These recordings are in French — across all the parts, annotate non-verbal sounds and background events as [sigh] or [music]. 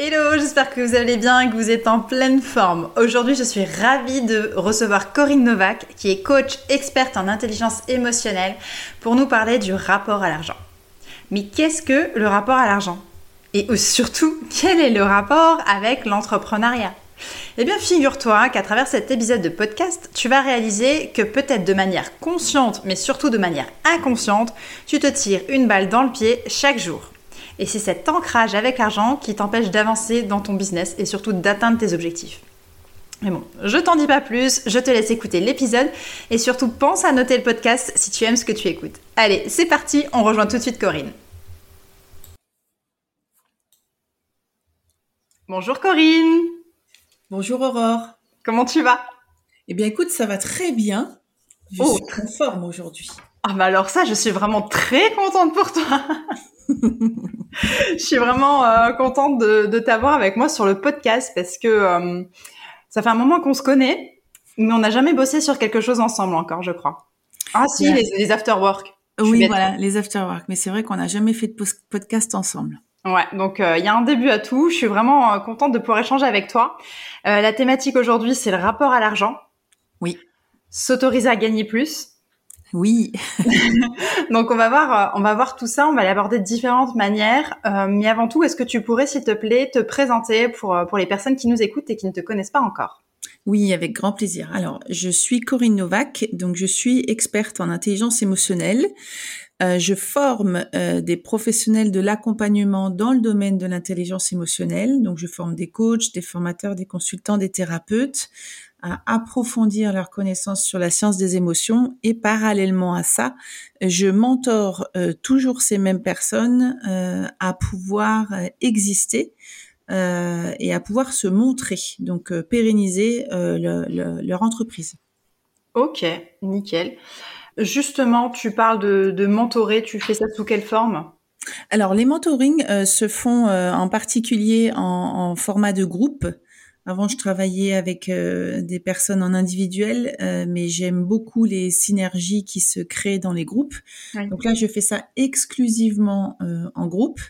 Hello, j'espère que vous allez bien et que vous êtes en pleine forme. Aujourd'hui, je suis ravie de recevoir Corinne Novak, qui est coach experte en intelligence émotionnelle, pour nous parler du rapport à l'argent. Mais qu'est-ce que le rapport à l'argent? Et surtout, quel est le rapport avec l'entrepreneuriat? Eh bien, figure-toi qu'à travers cet épisode de podcast, tu vas réaliser que peut-être de manière consciente, mais surtout de manière inconsciente, tu te tires une balle dans le pied chaque jour. Et c'est cet ancrage avec l'argent qui t'empêche d'avancer dans ton business et surtout d'atteindre tes objectifs. Mais bon, je t'en dis pas plus, je te laisse écouter l'épisode et surtout pense à noter le podcast si tu aimes ce que tu écoutes. Allez, c'est parti, on rejoint tout de suite Corinne. Bonjour Corinne Bonjour Aurore. Comment tu vas? Eh bien écoute, ça va très bien. Je oh. suis en forme aujourd'hui. Ah bah alors ça, je suis vraiment très contente pour toi. je suis vraiment euh, contente de, t'avoir avec moi sur le podcast parce que euh, ça fait un moment qu'on se connaît, mais on n'a jamais bossé sur quelque chose ensemble encore, je crois. Ah si, les, les after work. Oui, voilà, les after work. Mais c'est vrai qu'on n'a jamais fait de podcast ensemble. Ouais, donc euh, il y a un début à tout. Je suis vraiment euh, contente de pouvoir échanger avec toi. Euh, la thématique aujourd'hui, c'est le rapport à l'argent. Oui. S'autoriser à gagner plus. Oui. [laughs] donc on va voir, on va voir tout ça. On va l'aborder de différentes manières. mais avant tout, est-ce que tu pourrais, s'il te plaît, te présenter pour pour les personnes qui nous écoutent et qui ne te connaissent pas encore? Oui, avec grand plaisir. Alors, je suis Corinne Novak, donc je suis experte en intelligence émotionnelle. Euh, je forme euh, des professionnels de l'accompagnement dans le domaine de l'intelligence émotionnelle. Donc, je forme des coachs, des formateurs, des consultants, des thérapeutes à approfondir leurs connaissances sur la science des émotions et parallèlement à ça, je mentor euh, toujours ces mêmes personnes à pouvoir exister et à pouvoir se montrer, donc pérenniser leur entreprise. Ok, nickel. Justement, tu parles de, de mentorer, tu fais ça sous quelle forme? Alors, les mentorings euh, se font euh, en particulier en, format de groupe. Avant, je travaillais avec euh, des personnes en individuel, mais j'aime beaucoup les synergies qui se créent dans les groupes. Donc là, je fais ça exclusivement en groupe.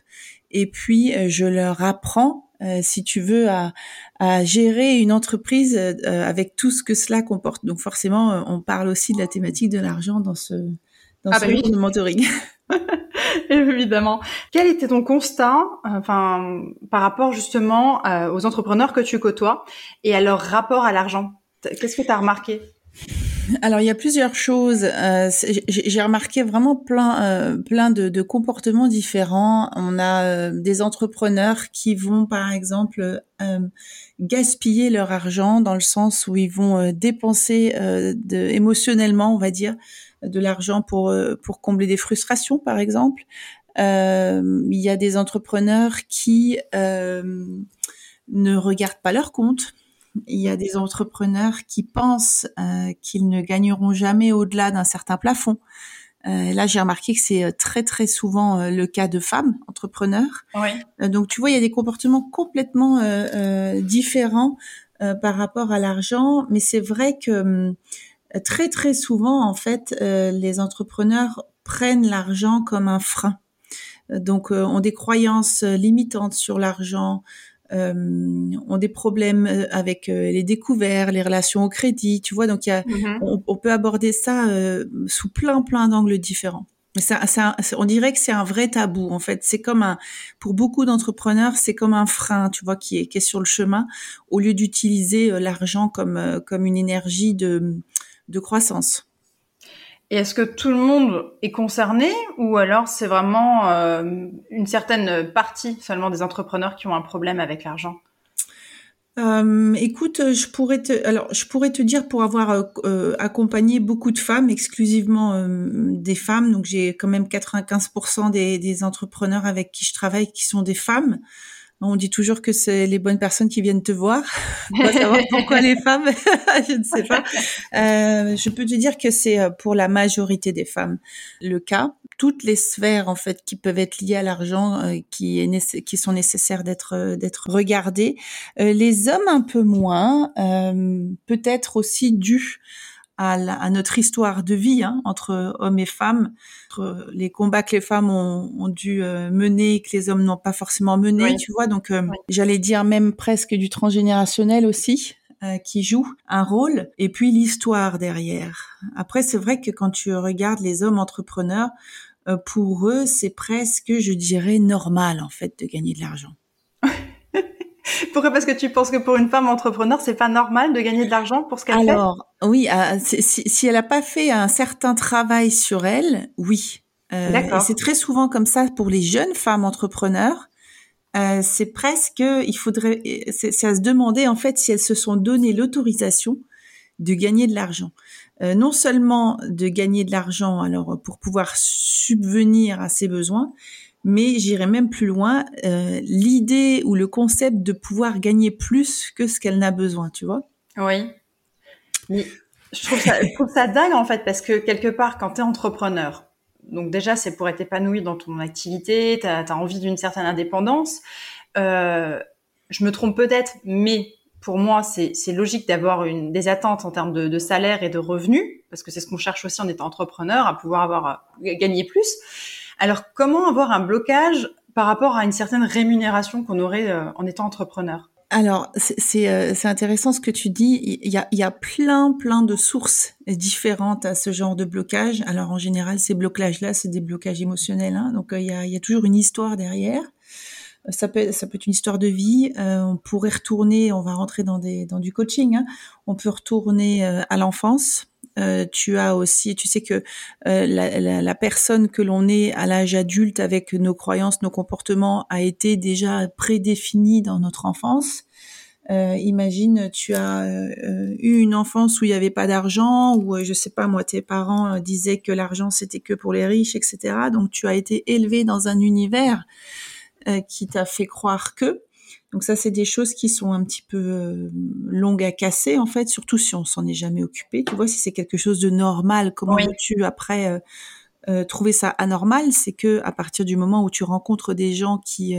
Et puis, je leur apprends euh, si tu veux, à, à, gérer une entreprise euh, avec tout ce que cela comporte. Donc forcément, euh, on parle aussi de la thématique de l'argent dans ce dans ah ce bah de mentoring. [laughs] [laughs] Évidemment. Quel était ton constat, enfin, par rapport justement aux entrepreneurs que tu côtoies et à leur rapport à l'argent? Qu'est-ce que tu as remarqué? Alors il y a plusieurs choses. Euh, j'ai remarqué vraiment plein, euh, plein de, comportements différents. On a euh, des entrepreneurs qui vont par exemple gaspiller leur argent dans le sens où ils vont dépenser émotionnellement, on va dire, de l'argent pour pour combler des frustrations par exemple. il y a des entrepreneurs qui ne regardent pas leur compte il y a des entrepreneurs qui pensent euh, qu'ils ne gagneront jamais au-delà d'un certain plafond. Euh, là, j'ai remarqué que c'est euh, très très souvent euh, le cas de femmes entrepreneurs. Oui. donc, tu vois, il y a des comportements complètement différents par rapport à l'argent, mais c'est vrai que hum, très très souvent, en fait, les entrepreneurs prennent l'argent comme un frein. Donc, ont des croyances limitantes sur l'argent, euh, ont des problèmes euh, avec euh, les découvertes, les relations au crédit, tu vois. Donc, y a, mm-hmm. on, peut aborder ça sous plein plein d'angles différents. Ça, ça, on dirait que c'est un vrai tabou en fait. C'est comme un, pour beaucoup d'entrepreneurs, c'est comme un frein, tu vois, qui est, qui est sur le chemin, au lieu d'utiliser l'argent comme comme une énergie de de croissance. Et est-ce que tout le monde est concerné ou alors c'est vraiment euh, une certaine partie seulement des entrepreneurs qui ont un problème avec l'argent? Euh, écoute, je pourrais te, alors je pourrais te dire pour avoir euh, euh, accompagné beaucoup de femmes, exclusivement des femmes, donc j'ai quand même 95% des, des, entrepreneurs avec qui je travaille qui sont des femmes. On dit toujours que c'est les bonnes personnes qui viennent te voir. [laughs] Pourquoi les femmes, [laughs] je ne sais pas. je peux te dire que c'est pour la majorité des femmes le cas toutes les sphères en fait qui peuvent être liées à l'argent euh, qui sont nécessaires d'être euh, d'être regardées euh, les hommes un peu moins peut-être aussi dû à, à, notre histoire de vie hein, entre hommes et femmes, entre les combats que les femmes ont, ont dû mener et que les hommes n'ont pas forcément mené, tu vois. Donc, j'allais dire même presque du transgénérationnel aussi. qui joue un rôle et puis l'histoire derrière. Après, c'est vrai que quand tu regardes les hommes entrepreneurs, euh, pour eux, c'est presque, je dirais, normal en fait de gagner de l'argent. [laughs] Pourquoi Parce que tu penses que pour une femme entrepreneur, c'est pas normal de gagner de l'argent pour ce qu'elle fait? Alors, oui, ah, si, elle n'a pas fait un certain travail sur elle, oui. Euh, D'accord. C'est très souvent comme ça pour les jeunes femmes entrepreneurs. Euh, c'est presque, il faudrait, c'est à se demander en fait si elles se sont donné l'autorisation de gagner de l'argent. Euh, non seulement de gagner de l'argent alors pour pouvoir subvenir à ses besoins, mais j'irai même plus loin, euh, l'idée ou le concept de pouvoir gagner plus que ce qu'elle n'a besoin, tu vois Oui. je, trouve ça, dingue en fait, parce que quelque part, quand tu es entrepreneur, donc déjà c'est pour être épanoui dans ton activité, tu as, envie d'une certaine indépendance, euh, je me trompe peut-être, mais pour moi, c'est logique d'avoir des attentes en termes de, de, salaire et de revenus, parce que c'est ce qu'on cherche aussi en étant entrepreneur, à pouvoir avoir gagner plus. Alors, comment avoir un blocage par rapport à une certaine rémunération qu'on aurait euh, en étant entrepreneur? Alors, c'est euh, intéressant ce que tu dis. Il y, a, il y a plein, plein de sources différentes à ce genre de blocage. Alors, en général, ces blocages-là, c'est des blocages émotionnels. Hein, donc, euh, il y, a, il y a toujours une histoire derrière ça peut, ça peut être une histoire de vie. Euh, on pourrait retourner, on va rentrer dans, des, dans du coaching, hein. on peut retourner euh, à l'enfance. Euh, tu as aussi, tu sais que la, la, la, personne que l'on est à l'âge adulte avec nos croyances, nos comportements a été déjà prédéfinie dans notre enfance. Euh, imagine, tu as eu une enfance où il n'y avait pas d'argent, où je sais pas moi, tes parents disaient que l'argent c'était que pour les riches, etc. Donc tu as été élevé dans un univers euh, qui t'a fait croire que. Donc ça, c'est des choses qui sont un petit peu euh, longues à casser en fait, surtout si on s'en est jamais occupé. Tu vois, si c'est quelque chose de normal, comment tu après euh, trouver ça anormal? C'est que à partir du moment où tu rencontres des gens qui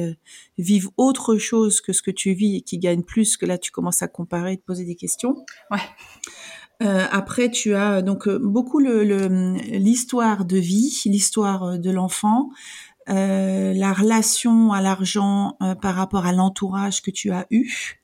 vivent autre chose que ce que tu vis et qui gagnent plus, que là tu commences à comparer et te poser des questions. Ouais. après, tu as donc beaucoup l'histoire le, de vie, l'histoire de l'enfant, euh, la relation à l'argent euh, par rapport à l'entourage que tu as eu.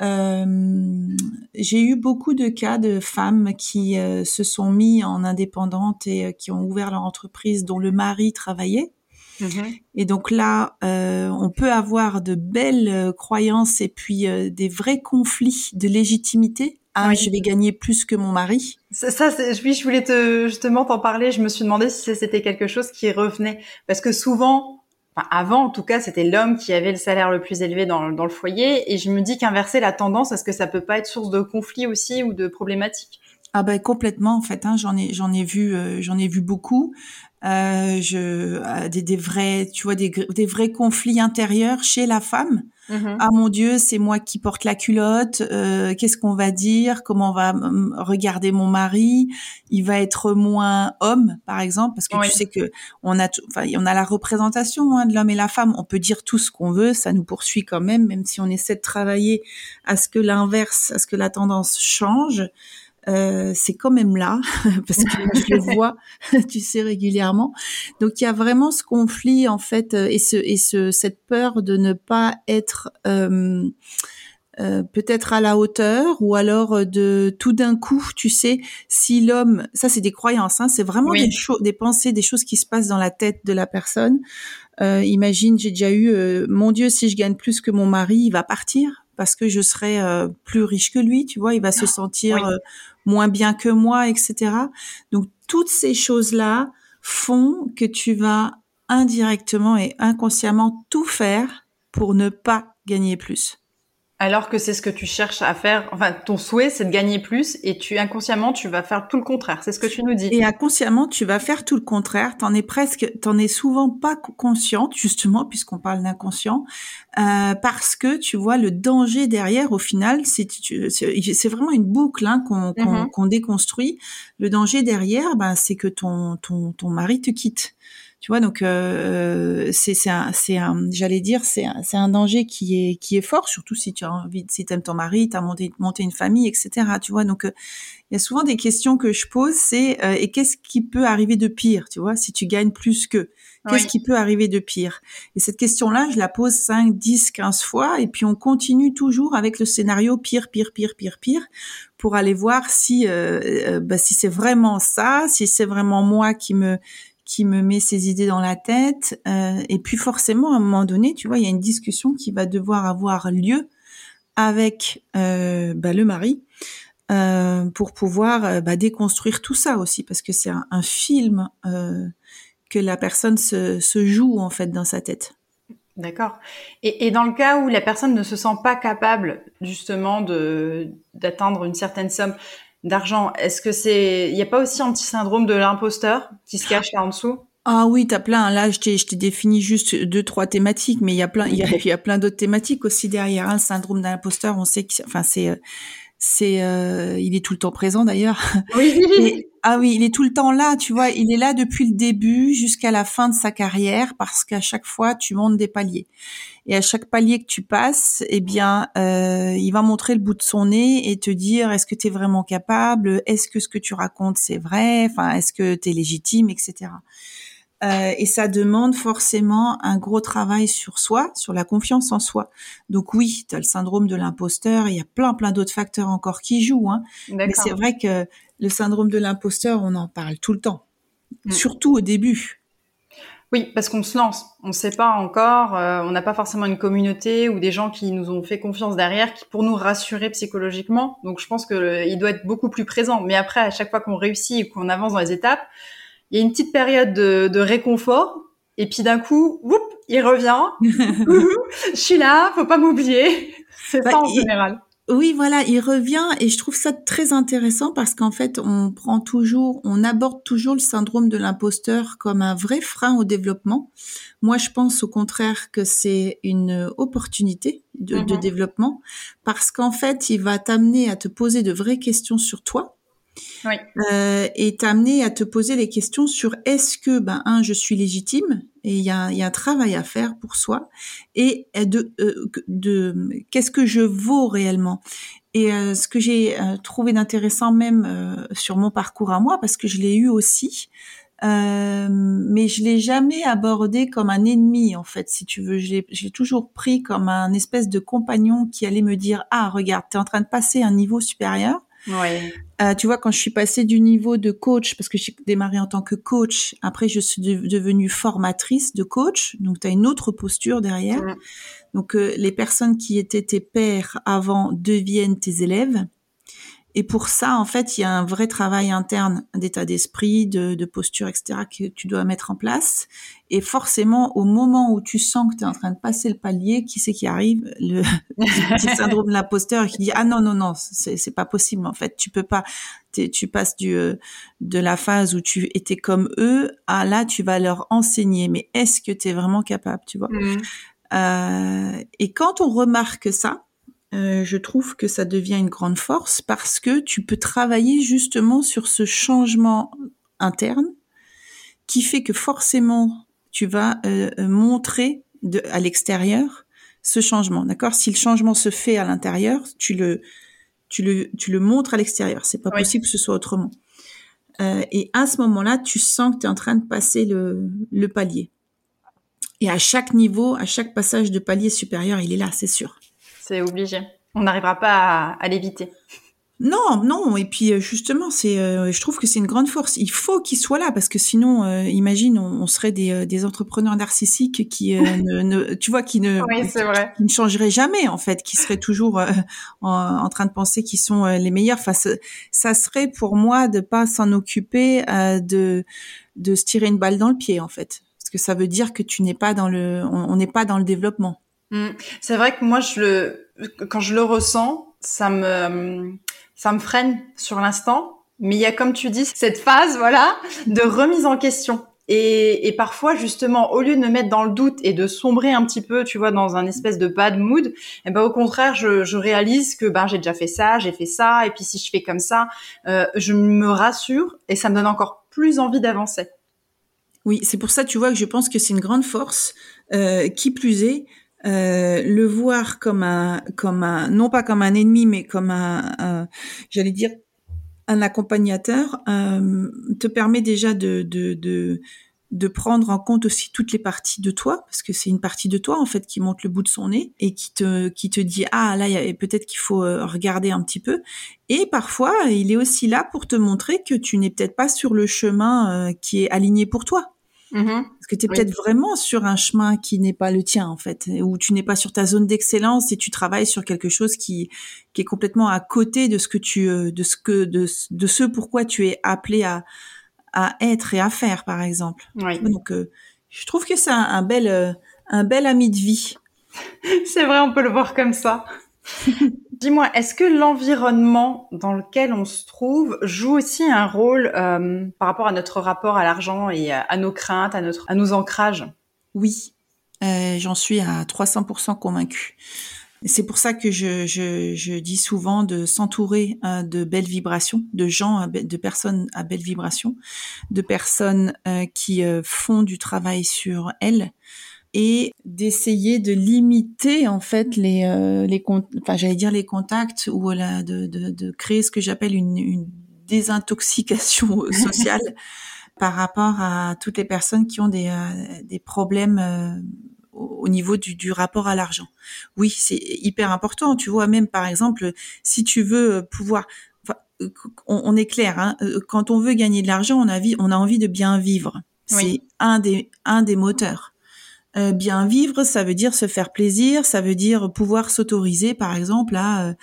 Euh, j'ai eu beaucoup de cas de femmes qui se sont mis en indépendante et qui ont ouvert leur entreprise dont le mari travaillait. Mm-hmm. Et donc là, on peut avoir de belles croyances et puis des vrais conflits de légitimité ah, je vais gagner plus que mon mari. Ça, ça oui, je voulais te justement t'en parler. Je me suis demandé si c'était quelque chose qui revenait, parce que souvent, enfin avant en tout cas, c'était l'homme qui avait le salaire le plus élevé dans, dans le foyer, et je me dis qu'inverser la tendance, est-ce que ça peut pas être source de conflit aussi ou de problématiques? Ah ben complètement en fait, hein, j'en ai j'en ai vu euh, j'en ai vu beaucoup. Euh, je euh, des, des vrais tu vois des, des vrais conflits intérieurs chez la femme Mm-hmm. Ah mon Dieu, c'est moi qui porte la culotte. Euh, qu'est-ce qu'on va dire Comment on va regarder mon mari Il va être moins homme, par exemple, parce que tu sais que on a, enfin, on a la représentation hein, de l'homme et la femme. On peut dire tout ce qu'on veut, ça nous poursuit quand même, même si on essaie de travailler à ce que l'inverse, à ce que la tendance change. Euh, c'est quand même là [laughs] parce que je le vois, [laughs] tu sais régulièrement. Donc il y a vraiment ce conflit en fait euh, et ce et ce cette peur de ne pas être euh, euh, peut-être à la hauteur ou alors de tout d'un coup, tu sais, si l'homme, ça c'est des croyances, hein, c'est vraiment des choses, des pensées, des choses qui se passent dans la tête de la personne. Euh, imagine, j'ai déjà eu, mon Dieu, si je gagne plus que mon mari, il va partir parce que je serai euh, plus riche que lui, tu vois, il va se sentir euh, moins bien que moi, etc. Donc toutes ces choses-là font que tu vas indirectement et inconsciemment tout faire pour ne pas gagner plus. Alors que c'est ce que tu cherches à faire. Enfin, ton souhait, c'est de gagner plus et tu inconsciemment, tu vas faire tout le contraire. C'est ce que tu nous dis. Et inconsciemment, tu vas faire tout le contraire. T'en es presque, t'en es souvent pas consciente, justement, puisqu'on parle d'inconscient, euh, parce que tu vois le danger derrière. Au final, c'est c'est vraiment une boucle hein, qu'on qu'on mm-hmm. déconstruit. Le danger derrière, ben, c'est que ton ton ton mari te quitte. Tu vois, donc euh, c'est c'est un, un j'allais dire c'est un, c'est un danger qui est qui est fort, surtout si tu as envie, si t'aimes ton mari, t'as monté monté une famille, etc. Tu vois, donc euh, il y a souvent des questions que je pose, c'est euh, et qu'est-ce qui peut arriver de pire, tu vois, si tu gagnes plus que Qu'est-ce qui peut arriver de pire? Et cette question-là, je la pose 5, 10, 15 fois, et puis on continue toujours avec le scénario pire, pire, pire, pire, pire, pour aller voir si, euh, bah, si c'est vraiment ça, si c'est vraiment moi qui me qui me met ces idées dans la tête. Euh, et puis forcément, à un moment donné, tu vois, il y a une discussion qui va devoir avoir lieu avec euh, bah, le mari euh, pour pouvoir bah, déconstruire tout ça aussi, parce que c'est un, film que la personne se, se, joue en fait dans sa tête. D'accord. Et, et, dans le cas où la personne ne se sent pas capable justement d'atteindre une certaine somme, d'argent. Est-ce que c'est, il n'y a pas aussi un petit syndrome de l'imposteur qui se cache là en dessous? Ah oui, t'as plein. Là, je t'ai, je t'ai défini juste deux, trois thématiques, mais il y a plein, il y a, [laughs] plein d'autres thématiques aussi derrière. Un hein. syndrome de l'imposteur, on sait que, enfin, c'est, euh, c'est euh, il est tout le temps présent d'ailleurs. Oui. ah oui, il est tout le temps là, tu vois, il est là depuis le début jusqu'à la fin de sa carrière parce qu'à chaque fois tu montes des paliers. Et à chaque palier que tu passes, eh bien, euh, il va montrer le bout de son nez et te dire est-ce que tu es vraiment capable, est-ce que ce que tu racontes c'est vrai, enfin, est-ce que tu es légitime, etc. Euh, et ça demande forcément un gros travail sur soi, sur la confiance en soi. Donc oui, tu as le syndrome de l'imposteur, il y a plein plein d'autres facteurs encore qui jouent. Hein. Mais c'est vrai que le syndrome de l'imposteur, on en parle tout le temps, mm. surtout au début. Oui, parce qu'on se lance, on ne sait pas encore, euh, on n'a pas forcément une communauté ou des gens qui nous ont fait confiance derrière, qui pour nous rassurer psychologiquement. Donc je pense que il doit être beaucoup plus présent. Mais après, à chaque fois qu'on réussit et qu'on avance dans les étapes, il y a une petite période de, réconfort, et puis d'un coup, whoop, il revient. [laughs] je suis là, faut pas m'oublier. C'est ça en général. Oui, voilà, il revient et je trouve ça très intéressant parce qu'en fait, on prend toujours, on aborde toujours le syndrome de l'imposteur comme un vrai frein au développement. Moi, je pense au contraire que c'est une opportunité de, de mhm. développement parce qu'en fait, il va t'amener à te poser de vraies questions sur toi oui. euh, et t'amener à te poser les questions sur est-ce que ben un je suis légitime et il y a, y a un travail à faire pour soi et de euh, de qu'est-ce que je vaux réellement? Et euh, ce que j'ai euh, trouvé d'intéressant même sur mon parcours à moi parce que je l'ai eu aussi mais je l'ai jamais abordé comme un ennemi en fait si tu veux je l'ai toujours pris comme un espèce de compagnon qui allait me dire ah regarde tu es en train de passer un niveau supérieur Ouais. Euh, tu vois, quand je suis passée du niveau de coach, parce que j'ai démarré en tant que coach, après je suis devenue formatrice de coach, donc tu as une autre posture derrière. Donc euh, les personnes qui étaient tes pairs avant deviennent tes élèves. Et pour ça, en fait, il y a un vrai travail interne d'état d'esprit, de, de, posture, etc., que tu dois mettre en place. Et forcément, au moment où tu sens que tu es en train de passer le palier, qui c'est qui arrive? [laughs] Le petit syndrome de l'imposteur qui dit ah non non non, c'est pas possible. En fait, tu peux pas. Tu passes du euh, de la phase où tu étais comme eux à là, tu vas leur enseigner. Mais est-ce que tu es vraiment capable? Tu vois? Mmh. euh, Et quand on remarque ça, euh, je trouve que ça devient une grande force parce que tu peux travailler justement sur ce changement interne qui fait que forcément tu vas euh, montrer de, à l'extérieur ce changement. D'accord? Si le changement se fait à l'intérieur, tu le, tu le, tu le montres à l'extérieur. C'est pas possible que ce soit autrement. Euh, et à ce moment-là, tu sens que tu es en train de passer le, le palier. Et à chaque niveau, à chaque passage de palier supérieur, il est là, c'est sûr. C'est obligé. On n'arrivera pas à, l'éviter. Non, non. Et puis euh, justement, c'est, euh, je trouve que c'est une grande force. Il faut qu'il soit là parce que sinon, euh, imagine, on, serait des, des, entrepreneurs narcissiques qui, [laughs] ne, tu vois, qui ne, qui, ne changeraient jamais en fait, qui seraient toujours en, train de penser qu'ils sont les meilleurs. Enfin, ça serait pour moi de pas s'en occuper, de de se tirer une balle dans le pied en fait, parce que ça veut dire que tu n'es pas dans le, on n'est pas dans le développement. Mm. C'est vrai que moi, je le, quand je le ressens, ça me, ça me freine sur l'instant. Mais il y a, comme tu dis, cette phase, voilà, de remise en question. Et, et, parfois, justement, au lieu de me mettre dans le doute et de sombrer un petit peu, tu vois, dans un espèce de bad mood, eh ben, au contraire, je, je réalise que ben, j'ai déjà fait ça, j'ai fait ça, et puis si je fais comme ça, euh, je me rassure et ça me donne encore plus envie d'avancer. Oui, c'est pour ça, tu vois, que je pense que c'est une grande force. Euh, qui plus est, euh, le voir comme un, comme un, non pas comme un ennemi, mais comme un, j'allais dire, un accompagnateur, euh, te permet déjà de, de, de, de prendre en compte aussi toutes les parties de toi, parce que c'est une partie de toi en fait qui monte le bout de son nez et qui te qui te dit ah là peut-être qu'il faut euh, regarder un petit peu. Et parfois il est aussi là pour te montrer que tu n'es peut-être pas sur le chemin qui est aligné pour toi. Mm-hmm. Parce que tu es peut-être vraiment sur un chemin qui n'est pas le tien en fait, où tu n'es pas sur ta zone d'excellence et tu travailles sur quelque chose qui qui est complètement à côté de ce que tu euh, de ce que de, de ce pourquoi tu es appelé à à être et à faire, par exemple. Oui. Donc, euh, je trouve que c'est un, bel, euh, un bel ami de vie. [laughs] c'est vrai, on peut le voir comme ça. [laughs] Dis-moi, est-ce que l'environnement dans lequel on se trouve joue aussi un rôle euh, par rapport à notre rapport à l'argent et à, nos craintes, à, notre, à nos ancrages? Oui, j'en suis à 300% convaincue. C'est pour ça que je, je, je dis souvent de s'entourer euh, de belles vibrations, de gens, de personnes à belles vibrations, de personnes euh, qui euh, font du travail sur elles et d'essayer de limiter en fait les les enfin j'allais dire les contacts ou la, de, de, de créer ce que j'appelle une, une désintoxication [laughs] sociale [laughs] par rapport à toutes les personnes qui ont des, des problèmes au niveau du, du rapport à l'argent. Oui, c'est hyper important. Tu vois, même par exemple, si tu veux pouvoir, enfin, on, est clair, hein, euh, quand on veut gagner de l'argent, on a, on a envie de bien vivre. C'est un des un des moteurs. Euh, bien vivre, ça veut dire se faire plaisir, ça veut dire pouvoir s'autoriser, par exemple, à euh,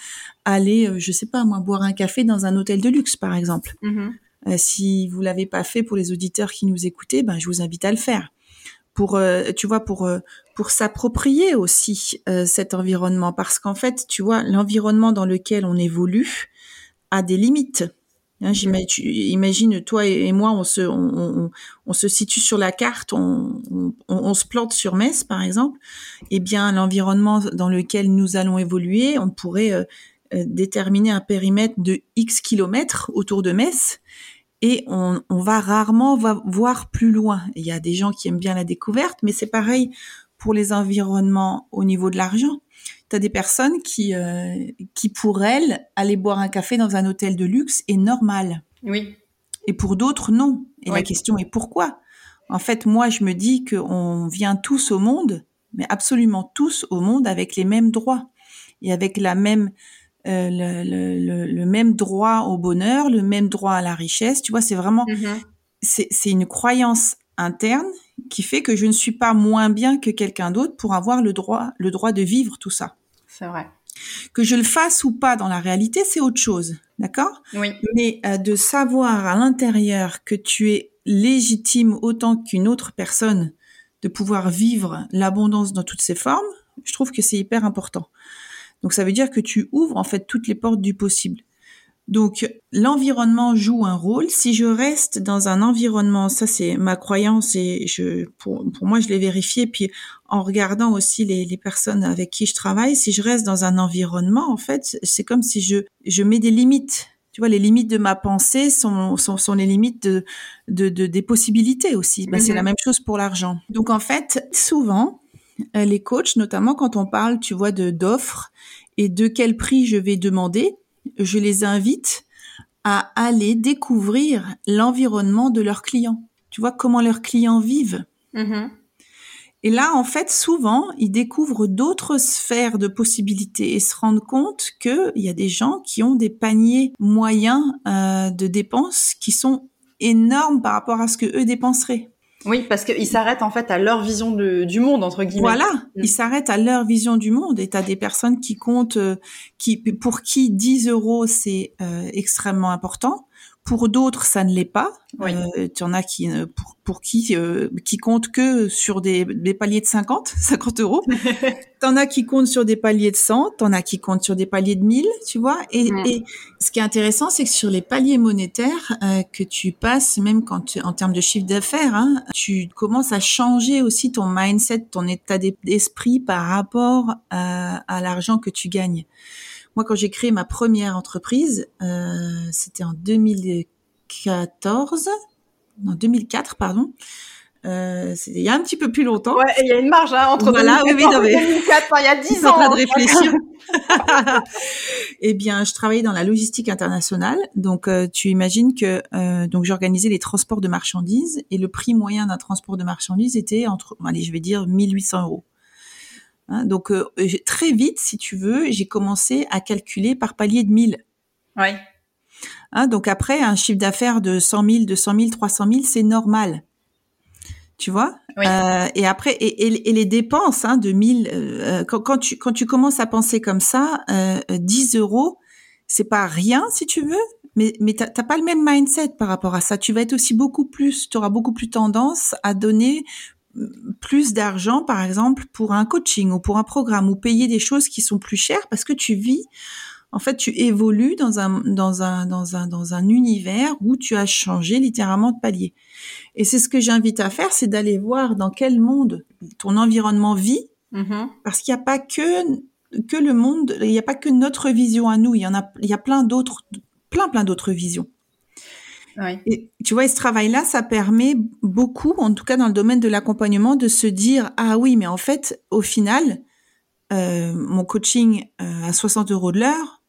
aller, je sais pas moi, boire un café dans un hôtel de luxe, par exemple. Mm-hmm. si vous l'avez pas fait pour les auditeurs qui nous écoutaient, ben je vous invite à le faire pour euh, tu vois pour euh, pour s'approprier aussi euh, cet environnement parce qu'en fait tu vois l'environnement dans lequel on évolue a des limites hein, J'imagine, toi et moi, on se, on, on, se situe sur la carte, on, on, se plante sur Metz, par exemple. Eh bien, l'environnement dans lequel nous allons évoluer, on pourrait déterminer un périmètre de X kilomètres autour de Metz et on, on, va rarement voir plus loin. Il y a des gens qui aiment bien la découverte, mais c'est pareil pour les environnements au niveau de l'argent. Tu as des personnes qui, euh, qui, pour elles, aller boire un café dans un hôtel de luxe est normal. Oui. Et pour d'autres, non. Et la question est pourquoi? En fait, moi, je me dis qu'on vient tous au monde, mais absolument tous au monde avec les mêmes droits et avec la même euh, le, le, même droit au bonheur, le même droit à la richesse. Tu vois, c'est vraiment, mm-hmm. c'est une croyance interne qui fait que je ne suis pas moins bien que quelqu'un d'autre pour avoir le droit, le droit de vivre tout ça. C'est vrai. Que je le fasse ou pas dans la réalité, c'est autre chose, d'accord? Oui. Mais euh, de savoir à l'intérieur que tu es légitime autant qu'une autre personne de pouvoir vivre l'abondance dans toutes ses formes, je trouve que c'est hyper important. Donc ça veut dire que tu ouvres en fait toutes les portes du possible. Donc l'environnement joue un rôle. Si je reste dans un environnement, ça c'est ma croyance et je pour, pour moi je l'ai vérifié. Puis en regardant aussi les, les, personnes avec qui je travaille, si je reste dans un environnement, en fait, c'est comme si je je mets des limites. Tu vois, les limites de ma pensée sont sont, sont les limites de, de, de des possibilités aussi. Ben, C'est la mhm. même chose pour l'argent. Donc en fait, souvent euh, les coachs, notamment quand on parle, tu vois, de d'offres et de quel prix je vais demander, je les invite à aller découvrir l'environnement de leurs clients. Tu vois comment leurs clients vivent. Mm-hmm. Et là, en fait, souvent, ils découvrent d'autres sphères de possibilités et se rendent compte qu'il y a des gens qui ont des paniers moyens euh, de dépenses qui sont énormes par rapport à ce que eux dépenseraient. Oui, parce qu'ils s'arrêtent en fait à leur vision de, du monde entre guillemets. Voilà, mm. ils s'arrêtent à leur vision du monde. Et t'as des personnes qui comptent, euh, qui pour qui 10 euros c'est euh, extrêmement important. Pour d'autres, ça ne l'est pas. Oui. Euh, tu en as qui, euh, pour, pour qui, euh, qui comptent que sur des, des paliers de 50, 50 [laughs] euros. [laughs] T'en as qui comptent sur des paliers de 100, t'en as qui comptent sur des paliers de 1000, tu vois. Et, Mm. et ce qui est intéressant, c'est que sur les paliers monétaires euh, que tu passes, même quand tu- en termes de chiffre d'affaires, hein, tu commences à changer aussi ton mindset, ton état d'esprit par rapport à, à l'argent que tu gagnes. Moi, quand j'ai créé ma première entreprise, euh, c'était en 2014, non 2004, pardon. Euh, c'est il y a un petit peu plus longtemps. Ouais, et il y a une marge hein, entre Voilà, oui, oui, 2014 non, mais- et 2004, enfin, il y a 10 Je suis en ans. train de hein. réfléchir. [laughs] [laughs] eh bien, je travaillais dans la logistique internationale. Donc, euh, tu imagines que euh, donc j'organisais les transports de marchandises et le prix moyen d'un transport de marchandises était entre, allez, je vais dire 1800 euros. Hein, donc, euh, très vite, si tu veux, j'ai commencé à calculer par palier de 1000. Ouais. Hein, donc après, un chiffre d'affaires de 100 000, 200 000, 300 000, c'est normal. Tu vois? Oui. Euh, Et après, et, et- et les dépenses hein, de 1000, euh, quand, quand, tu, quand tu commences à penser comme ça, euh, 10 euros, c'est pas rien si tu veux, mais, mais t'as t'as pas le même mindset par rapport à ça. Tu vas être aussi beaucoup plus, tu auras beaucoup plus tendance à donner euh, plus d'argent, par exemple, pour un coaching ou pour un programme ou payer des choses qui sont plus chères parce que tu vis en fait, tu évolues dans un, dans un, dans un, dans un univers où tu as changé littéralement de palier. Et c'est ce que j'invite à faire, c'est d'aller voir dans quel monde ton environnement vit, Mhm. parce qu'il n'y a pas que, que le monde, il n'y a pas que notre vision à nous, il y en a, il y a plein d'autres, plein, plein d'autres visions. Oui. Et tu vois, et ce travail-là, ça permet beaucoup, en tout cas dans le domaine de l'accompagnement, de se dire ah oui, mais en fait, au final, euh, mon coaching euh, à 60 euros de l'heure,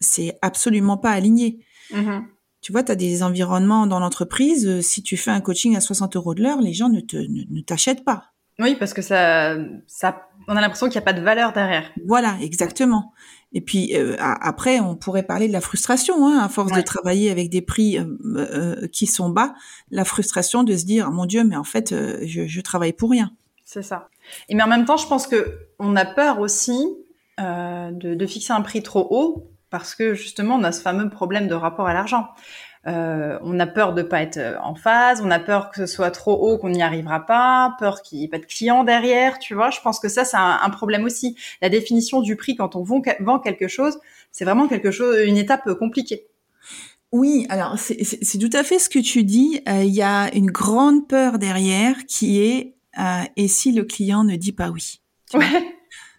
c'est absolument pas aligné. Mhm. Tu vois, tu as des environnements dans l'entreprise, euh, si tu fais un coaching à 60 euros de l'heure, les gens ne te ne, ne t'achètent pas. Oui, parce que ça, ça, on a l'impression qu'il n'y a pas de valeur derrière. Voilà, exactement. Et puis euh, après, on pourrait parler de la frustration, hein, à force de travailler avec des prix euh, euh, qui sont bas, la frustration de se dire, Ah, mon Dieu, mais en fait, euh, je, je travaille pour rien. C'est ça. Et mais en même temps, je pense que on a peur aussi euh, de, de fixer un prix trop haut parce que justement, on a ce fameux problème de rapport à l'argent. Euh, on a peur de pas être euh, en phase, on a peur que ce soit trop haut, qu'on n'y arrivera pas, peur qu'il n'y ait pas de clients derrière, tu vois. Je pense que ça, c'est un, un problème aussi. La définition du prix quand on vend, quelque chose, c'est vraiment quelque chose, une étape compliquée. Oui, alors c'est tout à fait ce que tu dis. Euh, Il y a une grande peur derrière qui est euh, et si le client ne dit pas oui. Ouais.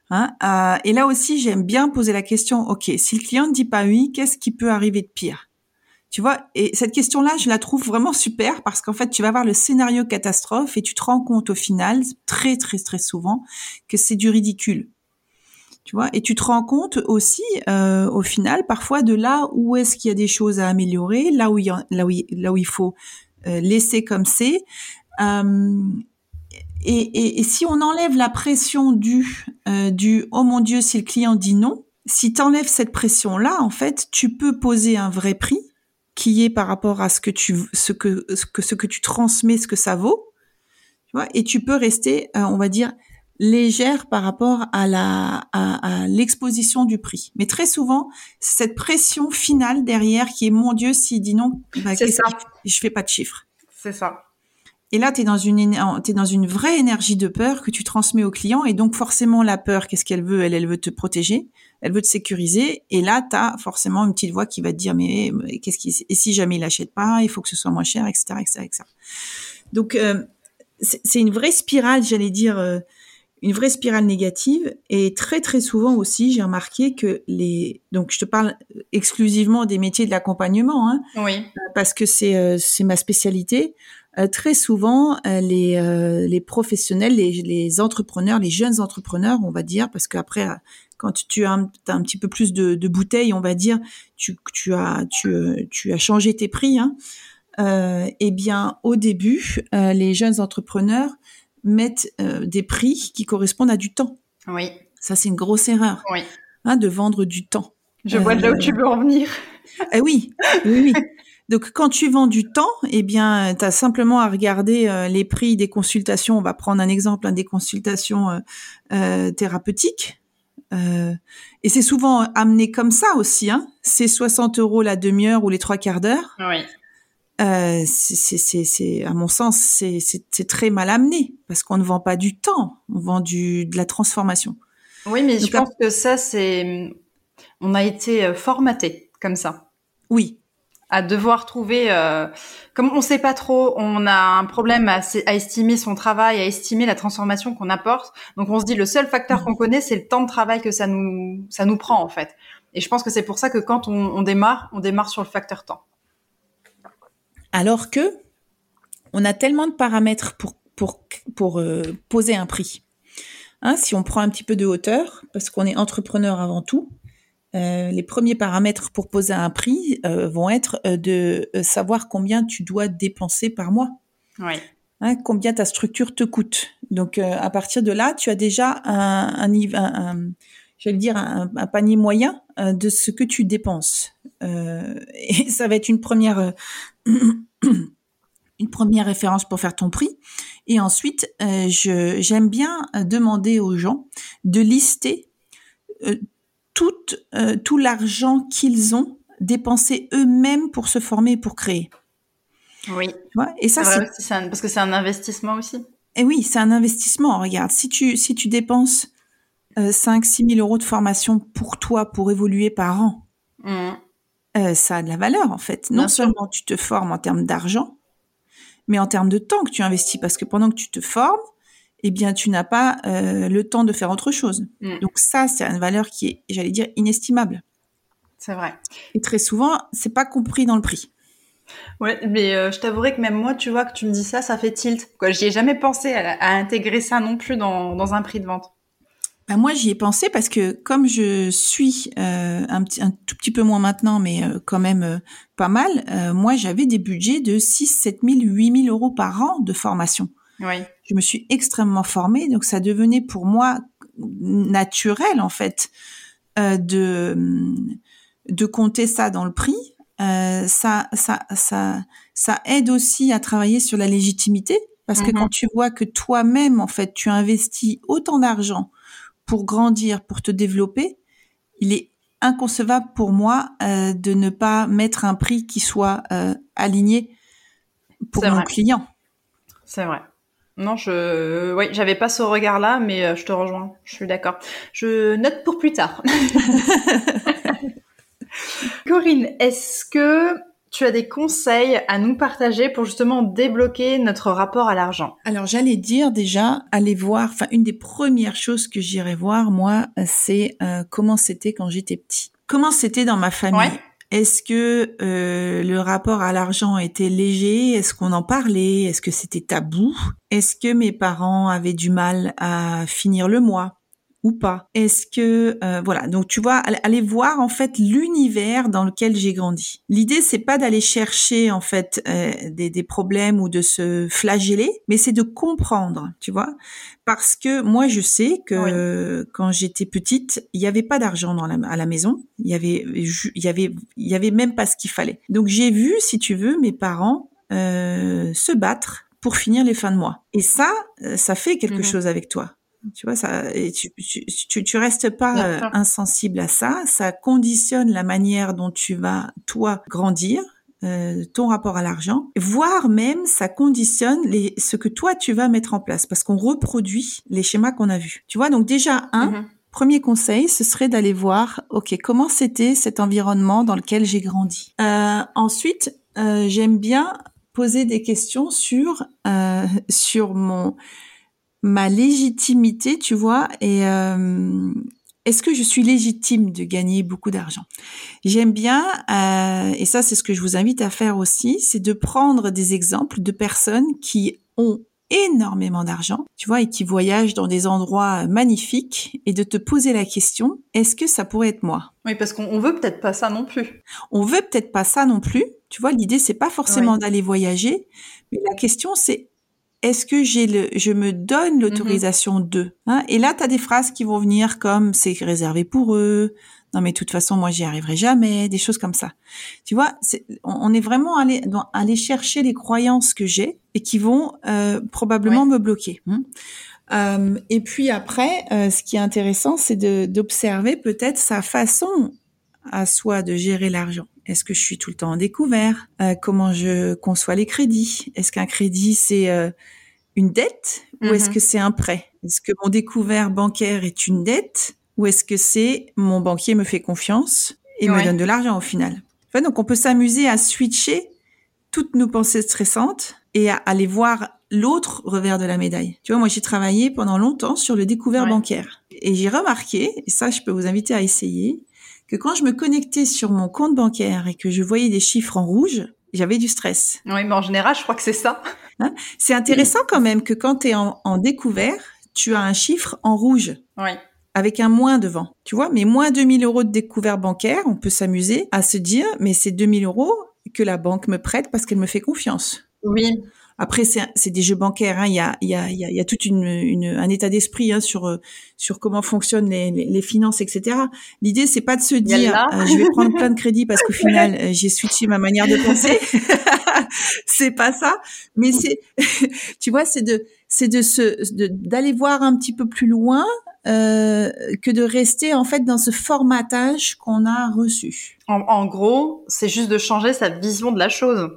Hein, euh, et là aussi, j'aime bien poser la question, ok, si le client ne dit pas oui, qu'est-ce qui peut arriver de pire? Tu vois, et cette question-là, je la trouve vraiment super parce qu'en fait, tu vas voir le scénario catastrophe et tu te rends compte au final, très très très souvent, que c'est du ridicule. Tu vois, et tu te rends compte aussi, euh, au final, parfois de là où est-ce qu'il y a des choses à améliorer, là où il y a- là où il, là où il faut euh, laisser comme c'est. Euh, et, et, si on enlève la pression du, euh, du oh mon Dieu, si le client dit non, si tu enlèves cette pression-là, en fait, tu peux poser un vrai prix qui est par rapport à ce que tu, ce que, ce que, ce que tu transmets, ce que ça vaut, tu vois, et tu peux rester, euh, on va dire, légère par rapport à la, à, à l'exposition du prix. Mais très souvent, c'est cette pression finale derrière qui est mon Dieu, s'il dit non, bah, C'est ça. je fais pas de chiffres. C'est ça. Et là, tu es dans une t'es dans une vraie énergie de peur que tu transmets au client et donc forcément la peur, qu'est-ce qu'elle veut? Elle elle veut te protéger, elle veut te sécuriser et là tu as forcément une petite voix qui va te dire mais, qu'est-ce qui et si jamais il achète pas, il faut que ce soit moins cher, etc., etc., etc. Donc euh, c'est une vraie spirale, j'allais dire euh, une vraie spirale négative et très très souvent aussi j'ai remarqué que les donc je te parle exclusivement des métiers de l'accompagnement hein, Oui. parce que c'est euh, c'est ma spécialité. Euh, très souvent, euh, les euh, les professionnels, les, les entrepreneurs, les jeunes entrepreneurs, on va dire, parce qu'après, quand tu as un, petit peu plus de, de bouteilles, on va dire, tu tu as tu tu as changé tes prix. Hein, eh bien, au début, les jeunes entrepreneurs mettent des prix qui correspondent à du temps. Oui. Ça, c'est une grosse erreur, Oui. hein, de vendre du temps. Je vois de là où tu veux en venir. Eh oui, oui, oui. [laughs] Donc quand tu vends du temps, eh bien, tu as simplement à regarder euh, les prix des consultations. On va prendre un exemple, hein, des consultations euh, euh, thérapeutiques. Et c'est souvent amené comme ça aussi. Hein. c'est 60 euros la demi-heure ou les trois quarts d'heure. Oui. Euh, c'est, à mon sens, c'est très mal amené parce qu'on ne vend pas du temps, on vend du, de la transformation. Oui, mais je pense que ça, c'est, on a été formaté comme ça. Oui. À devoir trouver, euh, comme on sait pas trop, on a un problème à, à, estimer son travail, à estimer la transformation qu'on apporte. Donc on se dit le seul facteur mmh. qu'on connaît, c'est le temps de travail que ça nous, ça nous prend en fait. Et je pense que c'est pour ça que quand on, on démarre, on démarre sur le facteur temps. Alors que on a tellement de paramètres pour, pour, pour euh, poser un prix. Hein, si on prend un petit peu de hauteur, parce qu'on est entrepreneur avant tout, euh, les premiers paramètres pour poser un prix euh, vont être de savoir combien tu dois dépenser par mois. Oui. Hein, combien ta structure te coûte. Donc à partir de là, tu as déjà un, un, un, j'allais dire un, panier moyen de ce que tu dépenses. et ça va être une première [clears throat] une première référence pour faire ton prix. Et ensuite, euh, je, j'aime bien demander aux gens de lister euh, tout, euh, tout l'argent qu'ils ont dépensé eux-mêmes pour se former et pour créer. Oui. et ça, c'est... parce que c'est un investissement aussi. Et oui, c'est un investissement. Regarde, si tu, si tu dépenses 5 6 000 euros de formation pour toi, pour évoluer par an, mmh. Euh, ça a de la valeur en fait. Non seulement tu te formes en termes d'argent, mais en termes de temps que tu investis, parce que pendant que tu te formes, eh bien, tu n'as pas euh, le temps de faire autre chose. Mm. Donc ça, c'est une valeur qui est, j'allais dire, inestimable. C'est vrai. Et très souvent, c'est pas compris dans le prix. Ouais, mais euh, je t'avouerai que même moi, tu vois, que tu me dis ça, ça fait tilt. Quoi, j'y ai jamais pensé à, intégrer ça non plus dans, dans un prix de vente. Bah, moi, j'y ai pensé parce que comme je suis euh, un, petit, un tout petit peu moins maintenant, mais euh, quand même euh, pas mal, moi, j'avais des budgets de 6, 7 000, 8 000 euros par an de formation. Oui. Je me suis extrêmement formée, donc ça devenait pour moi naturel, en fait, de, de compter ça dans le prix. ça, ça, ça, ça aide aussi à travailler sur la légitimité, parce que mm-hmm. quand tu vois que toi-même, en fait, tu investis autant d'argent pour grandir, pour te développer, il est inconcevable pour moi euh, de ne pas mettre un prix qui soit euh, aligné pour mon client. C'est vrai. Non, je, oui, j'avais pas ce regard-là, mais euh, je te rejoins. Je suis d'accord. Je note pour plus tard. [laughs] Corinne, est-ce que tu as des conseils à nous partager pour justement débloquer notre rapport à l'argent? Alors j'allais dire déjà, aller voir, enfin une des premières choses que j'irais voir, moi, c'est euh, comment c'était quand j'étais petit. Comment c'était dans ma famille Est-ce que euh, le rapport à l'argent était léger? Est-ce qu'on en parlait? Est-ce que c'était tabou? Est-ce que mes parents avaient du mal à finir le mois? Ou pas Est-ce que euh, voilà donc tu vois aller voir en fait l'univers dans lequel j'ai grandi. L'idée c'est pas d'aller chercher en fait euh, des, des, problèmes ou de se flageller, mais c'est de comprendre, tu vois, parce que moi je sais que quand j'étais petite il y avait pas d'argent dans la, à la maison, il y avait il y avait il y avait même pas ce qu'il fallait. Donc j'ai vu si tu veux mes parents euh, se battre pour finir les fins de mois. Et ça, euh, ça fait quelque mmh chose avec toi. Tu vois, ça, tu, tu, tu, restes pas euh, insensible à ça. Ça conditionne la manière dont tu vas, toi, grandir, euh, ton rapport à l'argent, voire même ça conditionne les, ce que toi, tu vas mettre en place parce qu'on reproduit les schémas qu'on a vus. Tu vois, donc déjà, un, mm-hmm. Premier conseil, ce serait d'aller voir, ok, comment c'était cet environnement dans lequel j'ai grandi. Euh, ensuite, euh, j'aime bien poser des questions sur euh, sur mon ma légitimité, tu vois, et euh, est-ce que je suis légitime de gagner beaucoup d'argent? J'aime bien, euh, et ça c'est ce que je vous invite à faire aussi, c'est de prendre des exemples de personnes qui ont énormément d'argent, tu vois, et qui voyagent dans des endroits magnifiques, et de te poser la question, est-ce que ça pourrait être moi? Oui, parce qu'on veut peut-être pas ça non plus. On veut peut-être pas ça non plus. Tu vois, l'idée c'est pas forcément d'aller voyager, mais la question c'est est-ce que j'ai le, je me donne mhm. l'autorisation de hein? Et là, tu as des phrases qui vont venir comme c'est réservé pour eux. Non, mais de toute façon, moi, j'y arriverai jamais. Des choses comme ça. Tu vois, on est vraiment allé aller chercher les croyances que j'ai et qui vont euh, probablement me bloquer. Hein? Euh, et puis après, euh, ce qui est intéressant, c'est d'observer peut-être sa façon à soi de gérer l'argent. Est-ce que je suis tout le temps en découvert? Euh, Comment je conçois les crédits? Est-ce qu'un crédit c'est euh, une dette ou est-ce Mhm. que c'est un prêt? Est-ce que mon découvert bancaire est une dette ou est-ce que c'est mon banquier me fait confiance et me donne de l'argent au final? Enfin, Donc on peut s'amuser à switcher toutes nos pensées stressantes et à aller voir l'autre revers de la médaille. Tu vois, moi j'ai travaillé pendant longtemps sur le découvert Ouais. bancaire et j'ai remarqué, et ça je peux vous inviter à essayer, que quand je me connectais sur mon compte bancaire et que je voyais des chiffres en rouge, j'avais du stress. Oui, mais en général, je crois que c'est ça. C'est intéressant quand même que quand tu es en, en découvert, tu as un chiffre en rouge Oui. avec un moins devant. Tu vois, mais moins 2000 euros de découvert bancaire, on peut s'amuser à se dire, mais c'est 2000 euros que la banque me prête parce qu'elle me fait confiance. Oui. Après, c'est c'est des jeux bancaires. hein. Il y a, il y a, il y a, il y a toute une, une, un état d'esprit hein, sur euh, sur comment fonctionnent les, les, les finances, etc. L'idée, c'est pas de se dire, euh, je vais prendre plein de [laughs] crédits parce qu'au final, euh, j'ai switché ma manière de penser. [laughs] c'est pas ça, mais c'est, [laughs] tu vois, c'est de, c'est de se, d'aller voir un petit peu plus loin euh, que de rester en fait dans ce formatage qu'on a reçu. En, en gros, c'est juste de changer sa vision de la chose.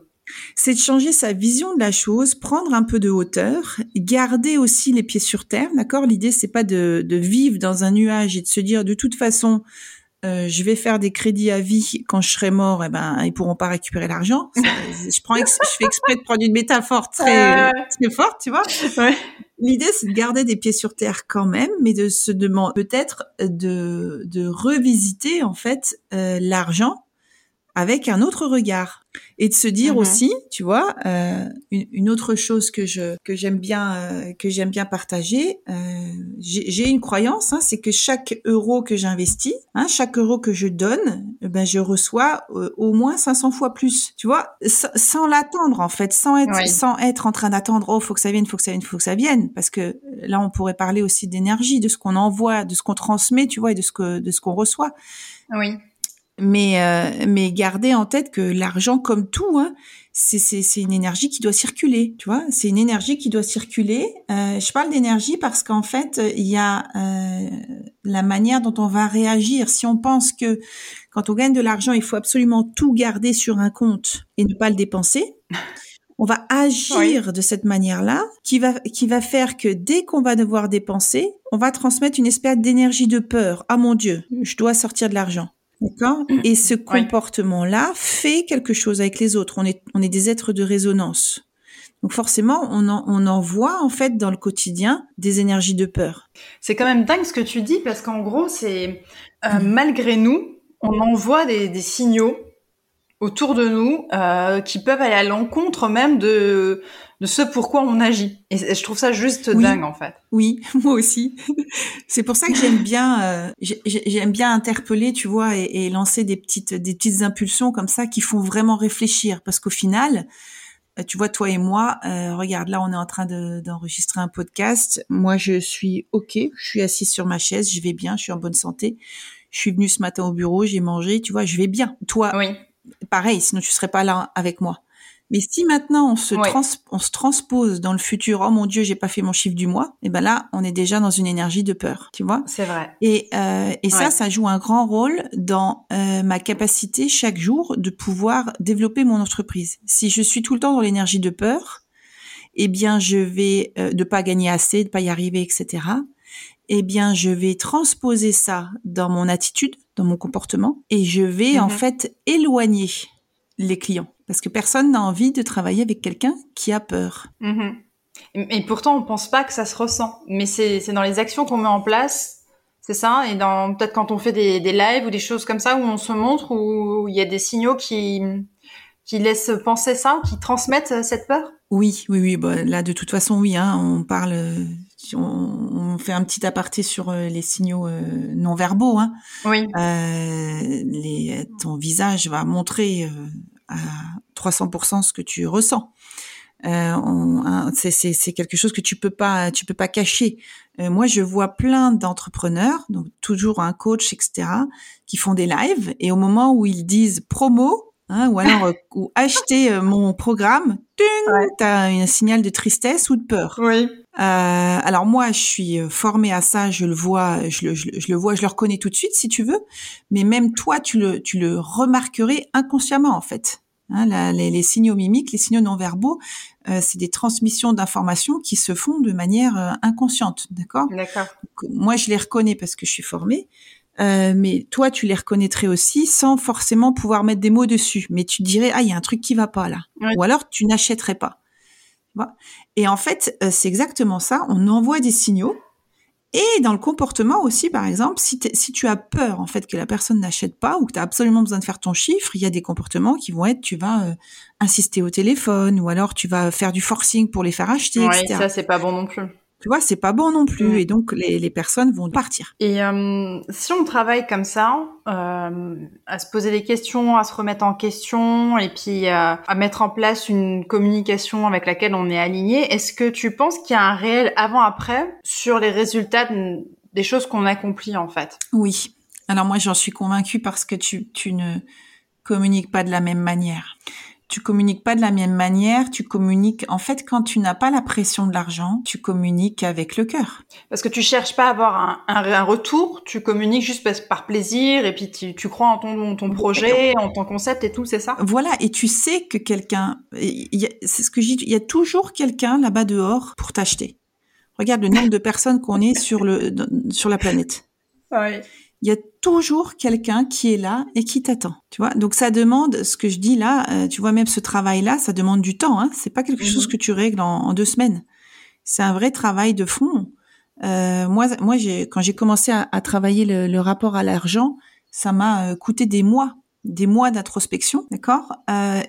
C'est de changer sa vision de la chose, prendre un peu de hauteur, garder aussi les pieds sur terre, d'accord? L'idée c'est pas de, de vivre dans un nuage et de se dire de toute façon euh, je vais faire des crédits à vie quand je serai mort, et ben ils pourront pas récupérer l'argent. [laughs] Je prends, je fais exprès de prendre une métaphore très, Euh. très forte, tu vois? Ouais. L'idée, c'est de garder des pieds sur terre quand même, mais de se demander peut-être de, de revisiter en fait euh, l'argent avec un autre regard et de se dire Mhm. aussi, tu vois, euh, une, une autre chose que je que j'aime bien euh, que j'aime bien partager. euh, J'ai une croyance, hein, c'est que chaque euro que j'investis, hein, chaque euro que je donne, eh ben je reçois euh, au moins 500 fois plus. Tu vois, sans, sans l'attendre en fait, sans être Oui. sans être en train d'attendre. Oh, faut que ça vienne, faut que ça vienne, faut que ça vienne, parce que là on pourrait parler aussi d'énergie, de ce qu'on envoie, de ce qu'on transmet, tu vois, et de ce que de ce qu'on reçoit Oui. Mais euh, mais gardez en tête que l'argent comme tout hein, c'est une énergie qui doit circuler tu vois c'est une énergie qui doit circuler Euh, je parle d'énergie parce qu'en fait il y a euh, la manière dont on va réagir si on pense que quand on gagne de l'argent il faut absolument tout garder sur un compte et ne pas le dépenser on va agir de cette manière-là, qui va qui va faire que dès qu'on va devoir dépenser, on va transmettre une espèce d'énergie de peur. Ah mon Dieu, je dois sortir de l'argent. D'accord? Et ce comportement-là fait quelque chose avec les autres. On est, on est des êtres de résonance. Donc forcément, on en, on en voit en fait dans le quotidien des énergies de peur. C'est quand même dingue ce que tu dis parce qu'en gros, c'est euh, malgré nous, on envoie des, des signaux autour de nous euh, qui peuvent aller à l'encontre même de, de ce pourquoi on agit. Et je trouve ça juste Oui. dingue en fait. Oui, [laughs] moi aussi. [laughs] C'est pour ça que j'aime bien, euh, j'ai- j'ai- j'aime bien interpeller, tu vois, et, et lancer des petites, des petites impulsions comme ça qui font vraiment réfléchir, parce qu'au final, euh, tu vois, toi et moi, euh, regarde, là, on est en train de- d'enregistrer un podcast. Moi, je suis ok, je suis assise sur ma chaise, je vais bien, je suis en bonne santé. Je suis venue ce matin au bureau, j'ai mangé, tu vois, je vais bien. Toi, Oui. Pareil, sinon tu serais pas là avec moi. Mais si maintenant on se, Ouais. trans- on se transpose dans le futur, oh mon Dieu, j'ai pas fait mon chiffre du mois, et ben là, on est déjà dans une énergie de peur, tu vois. C'est vrai. Et, euh, et ça, ça joue un grand rôle dans euh, ma capacité chaque jour de pouvoir développer mon entreprise. Si je suis tout le temps dans l'énergie de peur, eh bien, je vais euh, de pas gagner assez, de pas y arriver, etc. Eh bien, je vais transposer ça dans mon attitude, dans mon comportement, et je vais en Mhm. fait éloigner les clients parce que personne n'a envie de travailler avec quelqu'un qui a peur. Mhm. Et, et pourtant, on pense pas que ça se ressent. Mais c'est dans les actions qu'on met en place. C'est ça, et dans peut-être quand on fait des, des lives ou des choses comme ça où on se montre où il y a des signaux qui qui laissent penser ça, qui transmettent euh, cette peur? Oui, oui, oui. Bah, là, de toute façon, oui. Hein, on parle, on, on fait un petit aparté sur euh, les signaux euh, non verbaux. Hein. Oui. Euh, les, ton visage va montrer à 300% ce que tu ressens. Euh, hein, c'est, quelque chose que tu peux pas, tu peux pas cacher. Euh, moi, je vois plein d'entrepreneurs, donc toujours un coach, etc., qui font des lives et au moment où ils disent promo, hein, ou alors ou acheter mon programme, Ouais. t'as un signal de tristesse ou de peur. Oui. Alors moi, je suis formée à ça, je le vois, je le, je, le vois, je le reconnais tout de suite si tu veux. Mais même toi, tu le, tu le remarquerais inconsciemment en fait. Hein, les, les, signaux mimiques, les signaux non verbaux, euh, c'est des transmissions d'informations qui se font de manière euh, inconsciente, d'accord? D'accord. Moi, je les reconnais parce que je suis formée, euh, mais toi, tu les reconnaîtrais aussi sans forcément pouvoir mettre des mots dessus. Mais tu dirais, ah, il y a un truc qui va pas là. Ou alors, tu n'achèterais pas. Et en fait, euh, c'est exactement ça. On envoie des signaux et dans le comportement aussi, par exemple, si, si tu as peur en fait que la personne n'achète pas ou que tu as absolument besoin de faire ton chiffre, il y a des comportements qui vont être, tu vas euh, insister au téléphone ou alors tu vas faire du forcing pour les faire acheter, ouais, etc. Ça, c'est pas bon non plus tu vois, c'est pas bon non plus, mm. et donc les, les, personnes vont partir. Et euh, si on travaille comme ça, euh, à se poser des questions, à se remettre en question, et puis euh, à mettre en place une communication avec laquelle on est aligné, est-ce que tu penses qu'il y a un réel avant-après sur les résultats des choses qu'on accomplit en fait? Oui. Alors moi, j'en suis convaincue parce que tu, tu ne communiques pas de la même manière tu communiques pas de la même manière, tu communiques en fait quand tu n'as pas la pression de l'argent, tu communiques avec le cœur. Parce que tu cherches pas à avoir un, un, retour, tu communiques juste par plaisir et puis tu, tu crois en ton, ton projet, en ton concept et tout, c'est ça? Voilà, et tu sais que quelqu'un, c'est ce que dis, il y a toujours quelqu'un là-bas dehors pour t'acheter. Regarde le nombre de personnes qu'on est sur le sur la planète. Oui il y a toujours quelqu'un qui est là et qui t'attend. Tu vois, donc ça demande ce que je dis là. Euh, tu vois, même ce travail-là, ça demande du temps. Hein. C'est pas quelque chose mhm. que tu règles en, deux semaines. C'est un vrai travail de fond. Euh, moi, moi, j'ai quand j'ai commencé à, travailler le, rapport à l'argent, ça m'a euh, coûté des mois, des mois d'introspection, d'accord,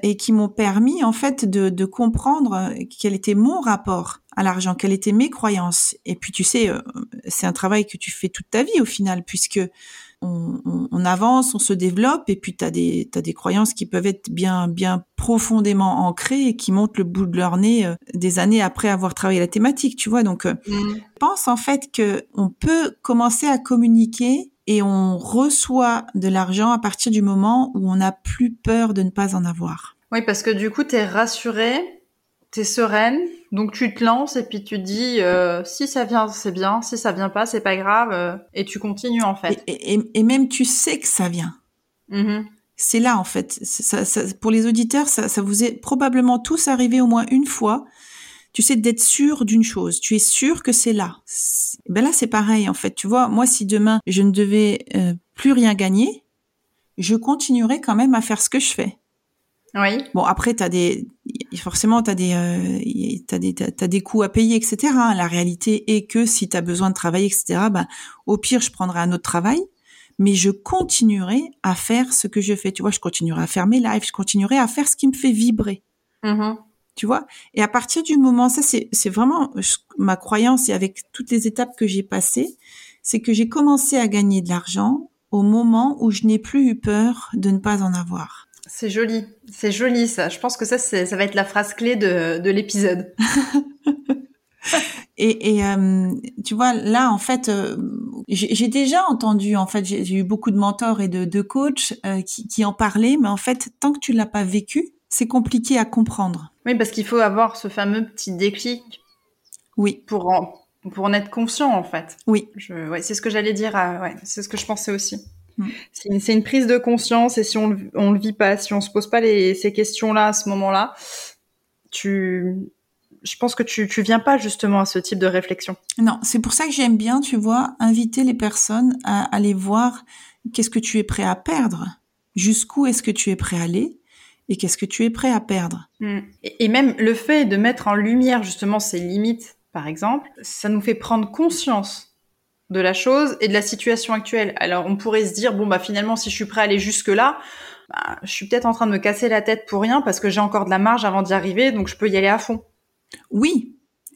et qui m'ont permis en fait de, de comprendre quel était mon rapport à l'argent, quelles étaient mes croyances. Et puis tu sais, euh, c'est un travail que tu fais toute ta vie au final, puisque on, avance, on se développe, et puis tu as des, as des croyances qui peuvent être bien, bien profondément ancrées et qui montent le bout de leur nez euh, des années après avoir travaillé la thématique, tu vois. Donc, euh, mm. je pense en fait que on peut commencer à communiquer et on reçoit de l'argent à partir du moment où on n'a plus peur de ne pas en avoir. Oui, parce que du coup, tu es rassurée, tu es sereine, donc tu te lances et puis tu dis euh, si ça vient c'est bien, si ça vient pas c'est pas grave euh, et tu continues en fait. Et, même tu sais que ça vient. Mm-hmm. C'est là en fait. Ça, pour les auditeurs, ça, ça vous est probablement tous arrivé au moins une fois. Tu sais d'être sûr d'une chose. Tu es sûr que c'est là. Ben là c'est pareil en fait. Tu vois, moi si demain je ne devais euh, plus rien gagner, je continuerai quand même à faire ce que je fais. Oui. Bon, après, t'as des, forcément, t'as des, euh, t'as des, t'as des coûts à payer, etc. La réalité est que si t'as besoin de travailler, etc. Ben, au pire, je prendrai un autre travail, mais je continuerai à faire ce que je fais. Tu vois, je continuerai à faire mes lives, je continuerai à faire ce qui me fait vibrer. Mm-hmm. Tu vois. Et à partir du moment, ça, c'est, vraiment ma croyance et avec toutes les étapes que j'ai passées, c'est que j'ai commencé à gagner de l'argent au moment où je n'ai plus eu peur de ne pas en avoir. C'est joli, c'est joli ça. Je pense que ça, ça va être la phrase clé de, de l'épisode. [laughs] et, et euh, tu vois, là, en fait, euh, j'ai déjà entendu, en fait, j'ai eu beaucoup de mentors et de, de coachs euh, qui, qui en parlaient, mais en fait, tant que tu l'as pas vécu, c'est compliqué à comprendre. Oui, parce qu'il faut avoir ce fameux petit déclic. Oui. Pour en, pour en être conscient, en fait. Oui. Je, ouais, c'est ce que j'allais dire. ouais, c'est ce que je pensais aussi. Mm. C'est une, prise de conscience et si on, on le vit pas, si on se pose pas les, ces questions-là à ce moment-là, tu, je pense que tu, tu viens pas justement à ce type de réflexion. Non, c'est pour ça que j'aime bien, tu vois, inviter les personnes à aller voir qu'est-ce que tu es prêt à perdre, jusqu'où est-ce que tu es prêt à aller et qu'est-ce que tu es prêt à perdre? Mm. et même le fait de mettre en lumière justement ces limites, par exemple, ça nous fait prendre conscience de la chose et de la situation actuelle. Alors on pourrait se dire bon bah finalement si je suis prêt à aller jusque là, bah, je suis peut-être en train de me casser la tête pour rien parce que j'ai encore de la marge avant d'y arriver donc je peux y aller à fond. Oui,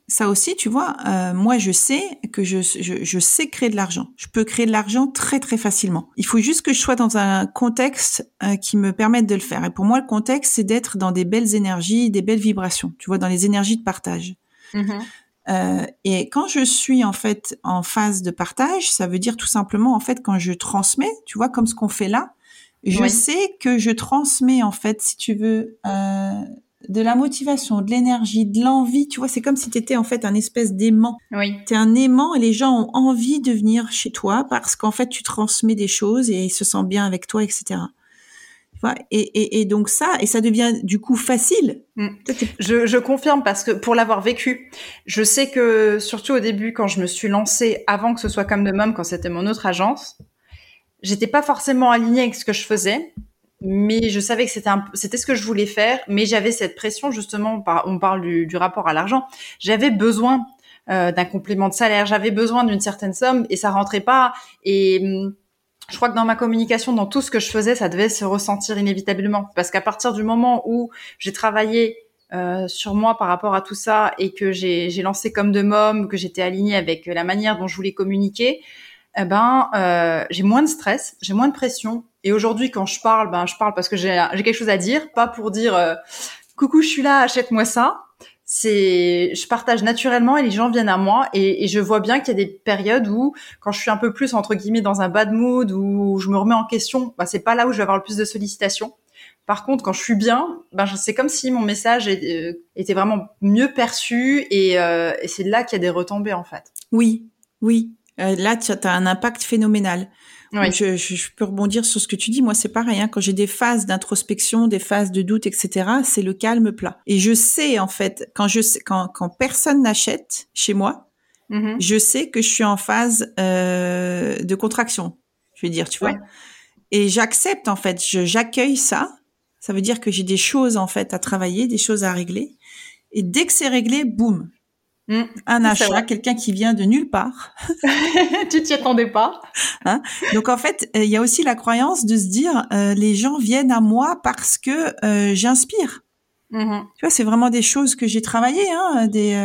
ça aussi, tu vois, euh, moi je sais que je, je, sais créer de l'argent. Je peux créer de l'argent très très facilement. Il faut juste que je sois dans un contexte euh, qui me permette de le faire. Et pour moi, le contexte, c'est d'être dans des belles énergies, des belles vibrations, tu vois, dans les énergies de partage. Mm-hmm. Euh, et quand je suis en fait en phase de partage, ça veut dire tout simplement en fait quand je transmets, tu vois, comme ce qu'on fait là, je sais que je transmets en fait, si tu veux, euh, de la motivation, de l'énergie, de l'envie. Tu vois, c'est comme si tu étais en fait un espèce d'aimant. Oui. Tu es un aimant et les gens ont envie de venir chez toi parce qu'en fait, tu transmets des choses et ils se sentent bien avec toi, etc. Et, et, et, donc ça, et ça devient du coup facile. Mm. Je, je, confirme parce que pour l'avoir vécu, je sais que surtout au début, quand je me suis lancée, avant que ce soit comme de Mom, quand c'était mon autre agence, j'étais pas forcément alignée avec ce que je faisais, mais je savais que c'était c'était ce que je voulais faire, mais j'avais cette pression justement. On parle du, du rapport à l'argent. J'avais besoin euh, d'un complément de salaire, j'avais besoin d'une certaine somme et ça rentrait pas. Et hum, je crois que dans ma communication, dans tout ce que je faisais, ça devait se ressentir inévitablement. Parce qu'à partir du moment où j'ai travaillé euh, sur moi par rapport à tout ça et que j'ai lancé comme de môme, que j'étais alignée avec la manière dont je voulais communiquer, eh ben euh, j'ai moins de stress, j'ai moins de pression. Et aujourd'hui, quand je parle, ben je parle parce que j'ai quelque chose à dire, pas pour dire euh, coucou, je suis là, achète-moi ça c'est je partage naturellement et les gens viennent à moi et, et je vois bien qu'il y a des périodes où quand je suis un peu plus entre guillemets dans un bad mood ou je me remets en question bah c'est pas là où je vais avoir le plus de sollicitations. Par contre quand je suis bien ben c'est comme si mon message euh, était vraiment mieux perçu et, euh, et c'est là qu'il y a des retombées en fait. Oui oui. Euh, là tu as un impact phénoménal je, je, peux rebondir sur ce que tu dis. Moi, c'est pareil. Hein, quand j'ai des phases d'introspection, des phases de doute, etc., c'est le calme plat. Et je sais en fait quand je sais, quand, quand personne n'achète chez moi, mm-hmm. je sais que je suis en phase euh, de contraction. Je veux dire, tu vois. Et j'accepte en fait. J'accueille ça. Ça veut dire que j'ai des choses en fait à travailler, des choses à régler. Et dès que c'est réglé, boum, Mm. un achat, quelqu'un qui vient de nulle part. [laughs] [laughs] tu t'y attendais pas. Hein? Donc en fait, euh, il y a aussi la croyance de se dire euh, les gens viennent à moi parce que euh, j'inspire. Mm-hmm. Tu vois, c'est vraiment des choses que j'ai travaillées. Hein, des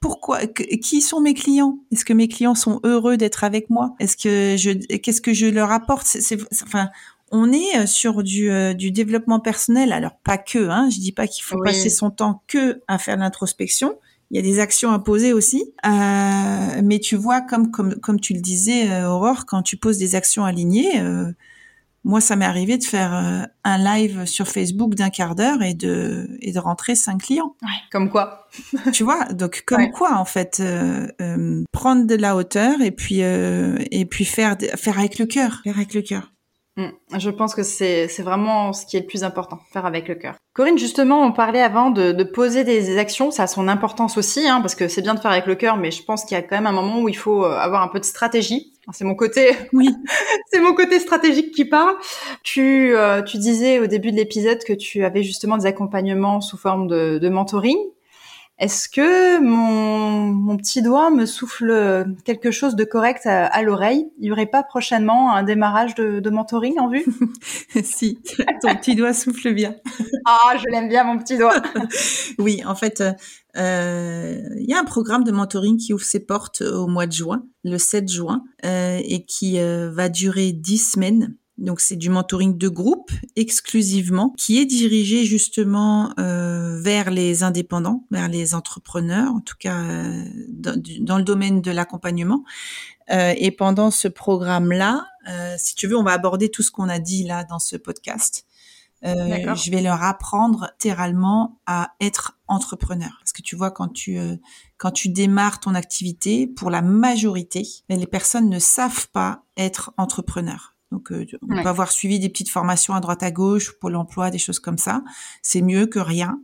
pourquoi, qui sont mes clients? Est-ce que mes clients sont heureux d'être avec moi? Est-ce que je, qu'est-ce que je leur apporte? C'est, enfin, on est sur du, du développement personnel. Alors pas que, hein, je dis pas qu'il faut passer son temps que à faire l'introspection, il y a des actions à poser aussi. Euh, mais tu vois, comme comme comme tu le disais, euh, Aurore, quand tu poses des actions alignées, euh, moi, ça m'est arrivé de faire euh, un live sur Facebook d'un quart d'heure et de et de rentrer cinq clients. Ouais, comme quoi. [laughs] tu vois, donc comme quoi en fait, euh, prendre de la hauteur et puis et puis faire faire avec le cœur, faire avec le cœur. Mm. Je pense que c'est vraiment ce qui est le plus important, faire avec le cœur. Corinne, justement, on parlait avant de, de poser des actions, ça a son importance aussi, hein, parce que c'est bien de faire avec le cœur, mais je pense qu'il y a quand même un moment où il faut euh, avoir un peu de stratégie. C'est mon côté, [laughs] oui, c'est mon côté stratégique qui parle. Tu, euh, tu disais au début de l'épisode que tu avais justement des accompagnements sous forme de, de mentoring. Est-ce que mon, petit doigt me souffle quelque chose de correct à, l'oreille? Il y aurait pas prochainement un démarrage de, mentoring en vue? [laughs] Si, ton petit doigt souffle bien. [laughs] Ah, je l'aime bien mon petit doigt. [laughs] oui, en fait, euh, il y a un programme de mentoring qui ouvre ses portes au mois de juin, le 7 juin, euh, et qui euh, va durer 10 semaines. Donc c'est du mentoring de groupe exclusivement qui est dirigé justement euh, vers les indépendants, vers les entrepreneurs, en tout cas euh, dans, le domaine de l'accompagnement. Euh, et pendant ce programme-là, si tu veux, on va aborder tout ce qu'on a dit là dans ce podcast. je vais leur apprendre littéralement à être entrepreneur. Parce que tu vois, quand tu quand tu démarres ton activité, pour la majorité, les personnes ne savent pas être entrepreneur. Donc, euh, on peut avoir suivi des petites formations à droite à gauche, Pôle emploi, des choses comme ça. C'est mieux que rien.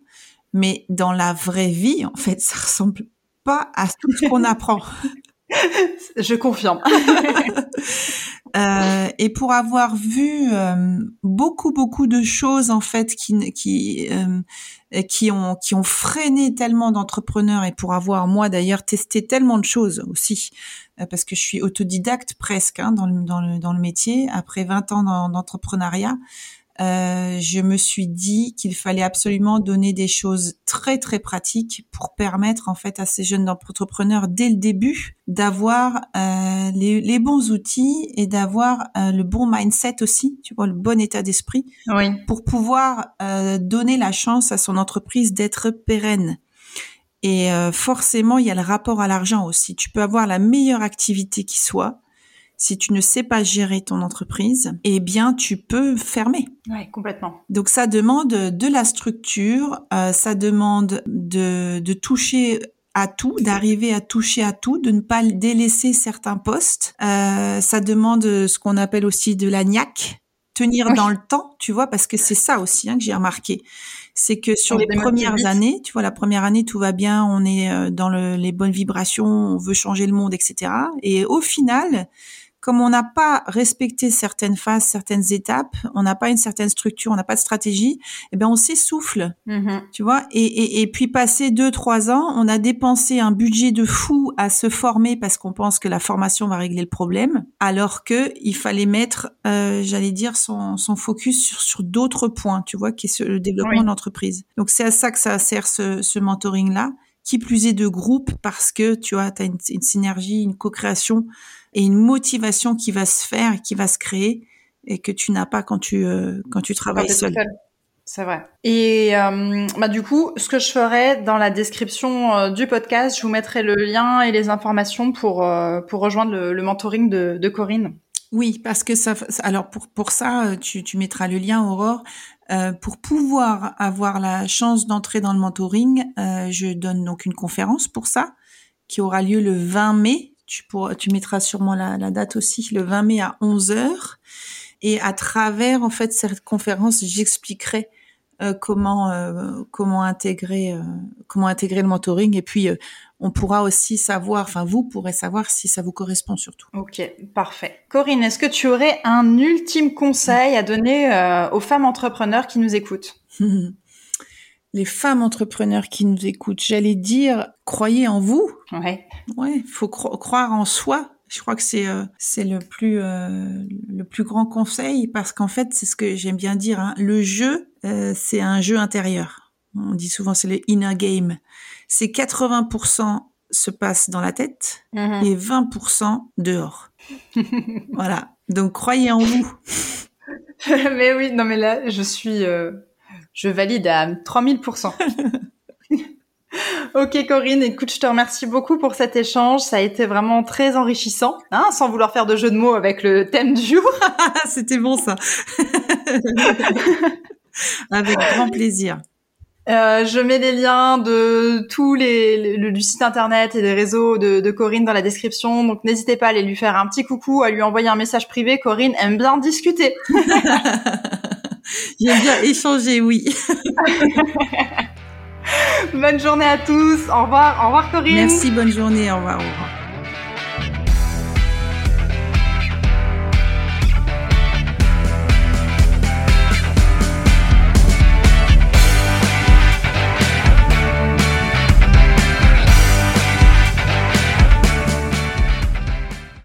Mais dans la vraie vie, en fait, ça ressemble pas à tout ce qu'on [laughs] apprend. Je confirme. [laughs] [laughs] euh, et pour avoir vu euh, beaucoup beaucoup de choses en fait qui qui euh, qui ont qui ont freiné tellement d'entrepreneurs et pour avoir moi d'ailleurs testé tellement de choses aussi parce que je suis autodidacte presque hein, dans, le, dans, le, dans le métier après 20 ans d'entrepreneuriat euh, je me suis dit qu'il fallait absolument donner des choses très très pratiques pour permettre en fait à ces jeunes entrepreneurs dès le début d'avoir euh, les, les, bons outils et d'avoir euh, le bon mindset aussi, tu vois, le bon état d'esprit oui. pour pouvoir euh, donner la chance à son entreprise d'être pérenne. Et euh, forcément, il y a le rapport à l'argent aussi. Tu peux avoir la meilleure activité qui soit, si tu ne sais pas gérer ton entreprise, eh bien, tu peux fermer. Oui, complètement. Donc, ça demande de la structure, euh, ça demande de, de toucher à tout, d'arriver à toucher à tout, de ne pas délaisser certains postes. Euh, ça demande ce qu'on appelle aussi de la niaque, tenir dans le temps, tu vois, parce que c'est ça aussi hein, que j'ai remarqué. C'est que sur les premières années, tu vois, la première année, tout va bien, on est euh, dans le, les bonnes vibrations, on veut changer le monde, etc. Et au final, comme on n'a pas respecté certaines phases, certaines étapes, on n'a pas une certaine structure, on n'a pas de stratégie, eh ben on s'essouffle, mm-hmm. tu vois. Et, et, et, puis passé deux trois ans, on a dépensé un budget de fou à se former parce qu'on pense que la formation va régler le problème, alors que il fallait mettre, euh, j'allais dire, son, son focus sur, sur d'autres points, tu vois, qui est le développement de l'entreprise. Donc c'est à ça que ça sert ce, ce mentoring là qui plus est de groupe parce que tu vois, tu as une, une synergie, une co-création et une motivation qui va se faire, qui va se créer et que tu n'as pas quand tu euh, quand tu travailles seul. C'est vrai. Et euh, bah du coup, ce que je ferai dans la description euh, du podcast, je vous mettrai le lien et les informations pour pour rejoindre le, mentoring de, de, Corinne. Oui, parce que ça. Alors pour pour ça, tu, tu mettras le lien, Aurore. pour pouvoir avoir la chance d'entrer dans le mentoring, je donne donc une conférence pour ça qui aura lieu le 20 mai tu, pourras, tu mettras sûrement la, la, date aussi, le 20 mai à 11h. Et à travers, en fait, cette conférence, j'expliquerai euh, comment euh, comment intégrer euh, comment intégrer le mentoring et puis on pourra aussi savoir enfin vous pourrez savoir si ça vous correspond surtout. OK, parfait. Corinne, est-ce que tu aurais un ultime conseil à donner aux femmes entrepreneurs qui nous écoutent? [laughs] les femmes entrepreneurs qui nous écoutent, j'allais dire, croyez en vous. Ouais. Ouais, faut croire en soi. Je crois que c'est euh, c'est le plus euh, le plus grand conseil parce qu'en fait c'est ce que j'aime bien dire. Hein. Le jeu euh, c'est un jeu intérieur. On dit souvent c'est le inner game. C'est 80% se passe dans la tête mm-hmm. et 20% dehors. voilà. Donc croyez en vous. [laughs] mais oui, non mais là je suis je valide à 3000%. [laughs] ok Corinne, écoute, je te remercie beaucoup pour cet échange. Ça a été vraiment très enrichissant, hein, sans vouloir faire de jeu de mots avec le thème du jour. [laughs] C'était bon ça. [laughs] avec grand plaisir. Euh, je mets les liens de tous les, le, du site internet et des réseaux de, de Corinne dans la description. Donc n'hésitez pas à aller lui faire un petit coucou, à lui envoyer un message privé. Corinne aime bien discuter. [laughs] J'aime bien échanger, oui. [laughs] bonne journée à tous. Au revoir. Au revoir, Corinne. Merci, bonne journée. Au revoir. Au revoir.